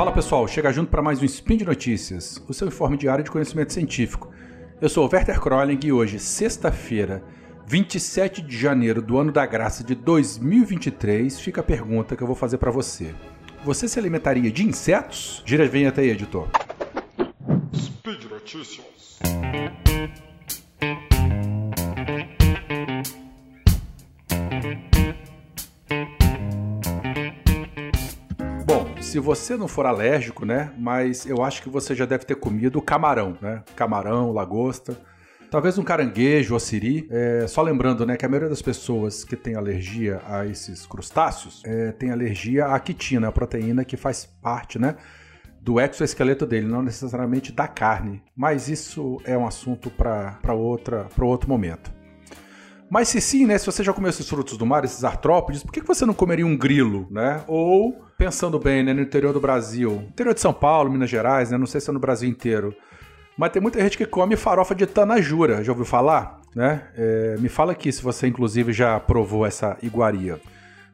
Fala pessoal, chega junto para mais um Spin de Notícias, o seu informe diário de conhecimento científico. Eu sou o Werther Kroling e hoje, sexta-feira, 27 de janeiro do ano da graça de 2023, fica a pergunta que eu vou fazer para você. Você se alimentaria de insetos? Gira a vinheta aí, editor. Speed Notícias. Se você não for alérgico, né? Mas eu acho que você já deve ter comido camarão, né? Camarão, lagosta. Talvez um caranguejo ou siri. É, só lembrando, né, que a maioria das pessoas que tem alergia a esses crustáceos é, tem alergia à quitina, a proteína que faz parte, né? Do exoesqueleto dele, não necessariamente da carne. Mas isso é um assunto para outro momento. Mas se sim, né? Se você já comeu esses frutos do mar, esses artrópodes, por que você não comeria um grilo, né? Ou, pensando bem, né, no interior do Brasil, interior de São Paulo, Minas Gerais, né? Não sei se é no Brasil inteiro. Mas tem muita gente que come farofa de tanajura, já ouviu falar? Né? É, me fala aqui se você, inclusive, já provou essa iguaria.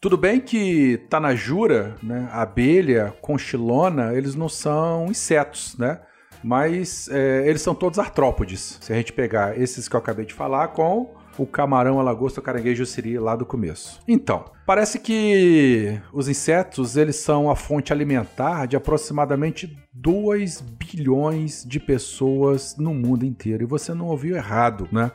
Tudo bem que tanajura, né, abelha, conchilona, eles não são insetos, né? Mas é, eles são todos artrópodes. Se a gente pegar esses que eu acabei de falar com o camarão, a lagosta, o caranguejo seria lá do começo. Então, parece que os insetos eles são a fonte alimentar de aproximadamente 2 bilhões de pessoas no mundo inteiro. E você não ouviu errado, né?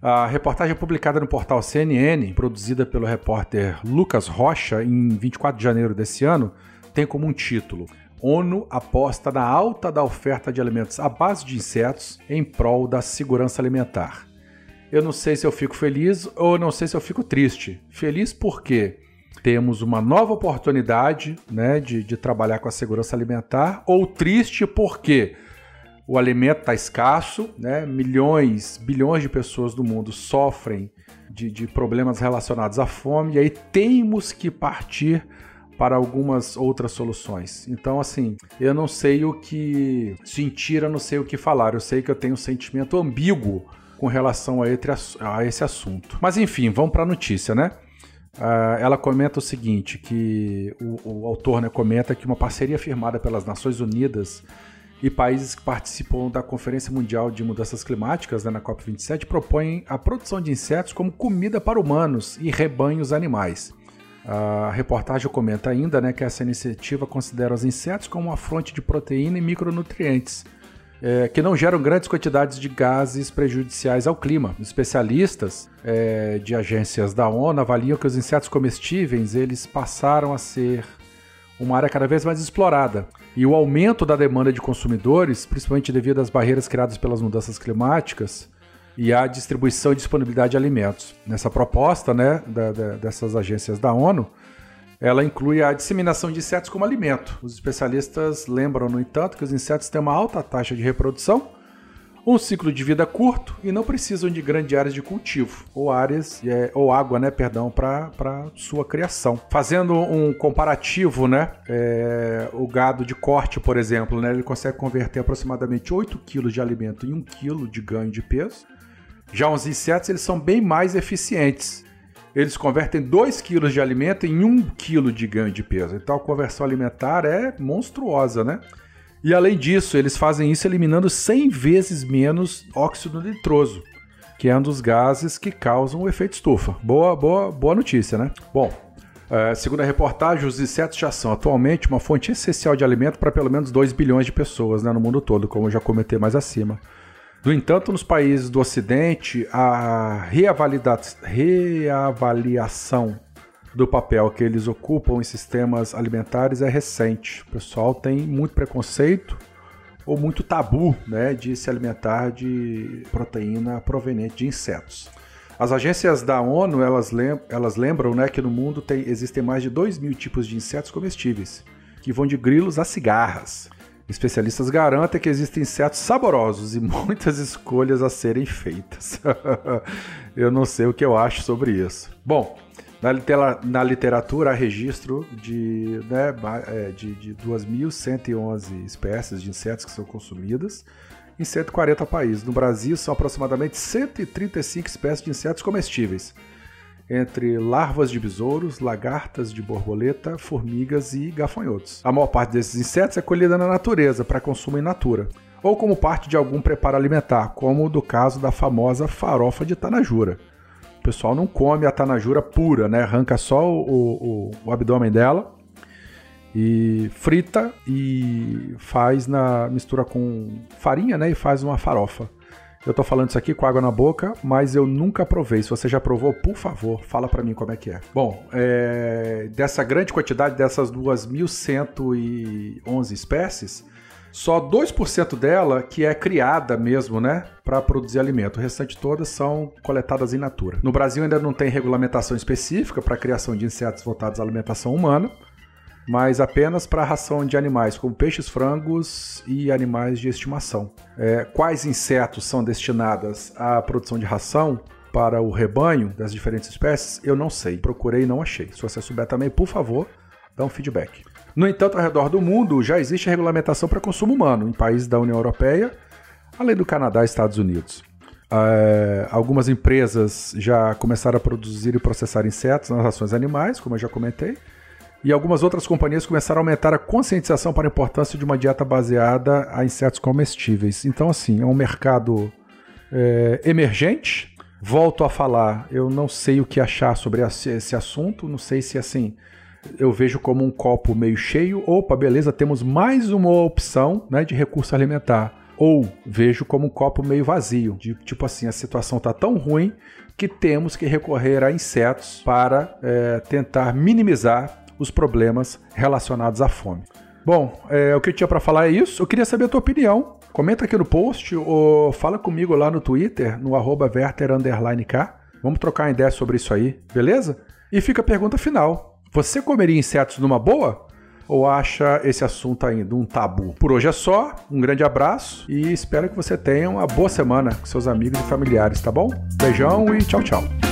A reportagem publicada no portal CNN, produzida pelo repórter Lucas Rocha em 24 de janeiro desse ano, tem como um título: ONU aposta na alta da oferta de alimentos à base de insetos em prol da segurança alimentar eu não sei se eu fico feliz ou não sei se eu fico triste. Feliz porque temos uma nova oportunidade né, de, de trabalhar com a segurança alimentar, ou triste porque o alimento está escasso, né? milhões, bilhões de pessoas do mundo sofrem de, de problemas relacionados à fome, e aí temos que partir para algumas outras soluções. Então, assim, eu não sei o que sentir, eu não sei o que falar. Eu sei que eu tenho um sentimento ambíguo com relação a esse assunto. Mas enfim, vamos para a notícia, né? Uh, ela comenta o seguinte, que o, o autor né, comenta que uma parceria firmada pelas Nações Unidas e países que participam da Conferência Mundial de Mudanças Climáticas, né, na COP27, propõem a produção de insetos como comida para humanos e rebanhos animais. A reportagem comenta ainda né, que essa iniciativa considera os insetos como uma fonte de proteína e micronutrientes, é, que não geram grandes quantidades de gases prejudiciais ao clima. Especialistas é, de agências da ONU avaliam que os insetos comestíveis eles passaram a ser uma área cada vez mais explorada. E o aumento da demanda de consumidores, principalmente devido às barreiras criadas pelas mudanças climáticas e à distribuição e disponibilidade de alimentos. Nessa proposta né, da, da, dessas agências da ONU, ela inclui a disseminação de insetos como alimento. Os especialistas lembram, no entanto, que os insetos têm uma alta taxa de reprodução, um ciclo de vida curto e não precisam de grandes áreas de cultivo ou áreas é, ou água, né, perdão, para sua criação. Fazendo um comparativo, né, é, o gado de corte, por exemplo, né, ele consegue converter aproximadamente 8 kg de alimento em 1 kg de ganho de peso. Já os insetos eles são bem mais eficientes eles convertem 2 quilos de alimento em 1 quilo de ganho de peso. Então a conversão alimentar é monstruosa, né? E além disso, eles fazem isso eliminando 100 vezes menos óxido nitroso, que é um dos gases que causam o efeito estufa. Boa, boa, boa notícia, né? Bom, é, segundo a reportagem, os insetos já são atualmente uma fonte essencial de alimento para pelo menos 2 bilhões de pessoas né, no mundo todo, como eu já comentei mais acima. No entanto, nos países do Ocidente, a reavaliação do papel que eles ocupam em sistemas alimentares é recente. O pessoal tem muito preconceito ou muito tabu né, de se alimentar de proteína proveniente de insetos. As agências da ONU elas, lem elas lembram né, que no mundo tem, existem mais de 2 mil tipos de insetos comestíveis, que vão de grilos a cigarras. Especialistas garantem que existem insetos saborosos e muitas escolhas a serem feitas. eu não sei o que eu acho sobre isso. Bom, na, litera na literatura há registro de, né, é, de, de 2.111 espécies de insetos que são consumidas em 140 países. No Brasil, são aproximadamente 135 espécies de insetos comestíveis. Entre larvas de besouros, lagartas de borboleta, formigas e gafanhotos. A maior parte desses insetos é colhida na natureza para consumo in natura, ou como parte de algum preparo alimentar, como do caso da famosa farofa de tanajura. O pessoal não come a tanajura pura, né? Arranca só o, o, o abdômen dela e frita e faz na mistura com farinha, né? E faz uma farofa. Eu tô falando isso aqui com água na boca, mas eu nunca provei. Se você já provou, por favor, fala para mim como é que é. Bom, é... dessa grande quantidade, dessas 2.111 espécies, só 2% dela que é criada mesmo, né, para produzir alimento. O restante todas são coletadas em natura. No Brasil ainda não tem regulamentação específica para a criação de insetos voltados à alimentação humana mas apenas para ração de animais, como peixes, frangos e animais de estimação. É, quais insetos são destinados à produção de ração para o rebanho das diferentes espécies? Eu não sei. Procurei e não achei. Se você souber também, por favor, dá um feedback. No entanto, ao redor do mundo já existe regulamentação para consumo humano em países da União Europeia, além do Canadá e Estados Unidos. É, algumas empresas já começaram a produzir e processar insetos nas rações animais, como eu já comentei e algumas outras companhias começaram a aumentar a conscientização para a importância de uma dieta baseada a insetos comestíveis. Então, assim, é um mercado é, emergente. Volto a falar, eu não sei o que achar sobre esse assunto, não sei se assim eu vejo como um copo meio cheio. Opa, beleza, temos mais uma opção né, de recurso alimentar. Ou vejo como um copo meio vazio, de tipo assim, a situação está tão ruim que temos que recorrer a insetos para é, tentar minimizar os problemas relacionados à fome. Bom, é, o que eu tinha para falar é isso. Eu queria saber a tua opinião. Comenta aqui no post ou fala comigo lá no Twitter, no arroba Vamos trocar uma ideia sobre isso aí, beleza? E fica a pergunta final. Você comeria insetos numa boa? Ou acha esse assunto ainda um tabu? Por hoje é só, um grande abraço e espero que você tenha uma boa semana com seus amigos e familiares, tá bom? Beijão e tchau, tchau.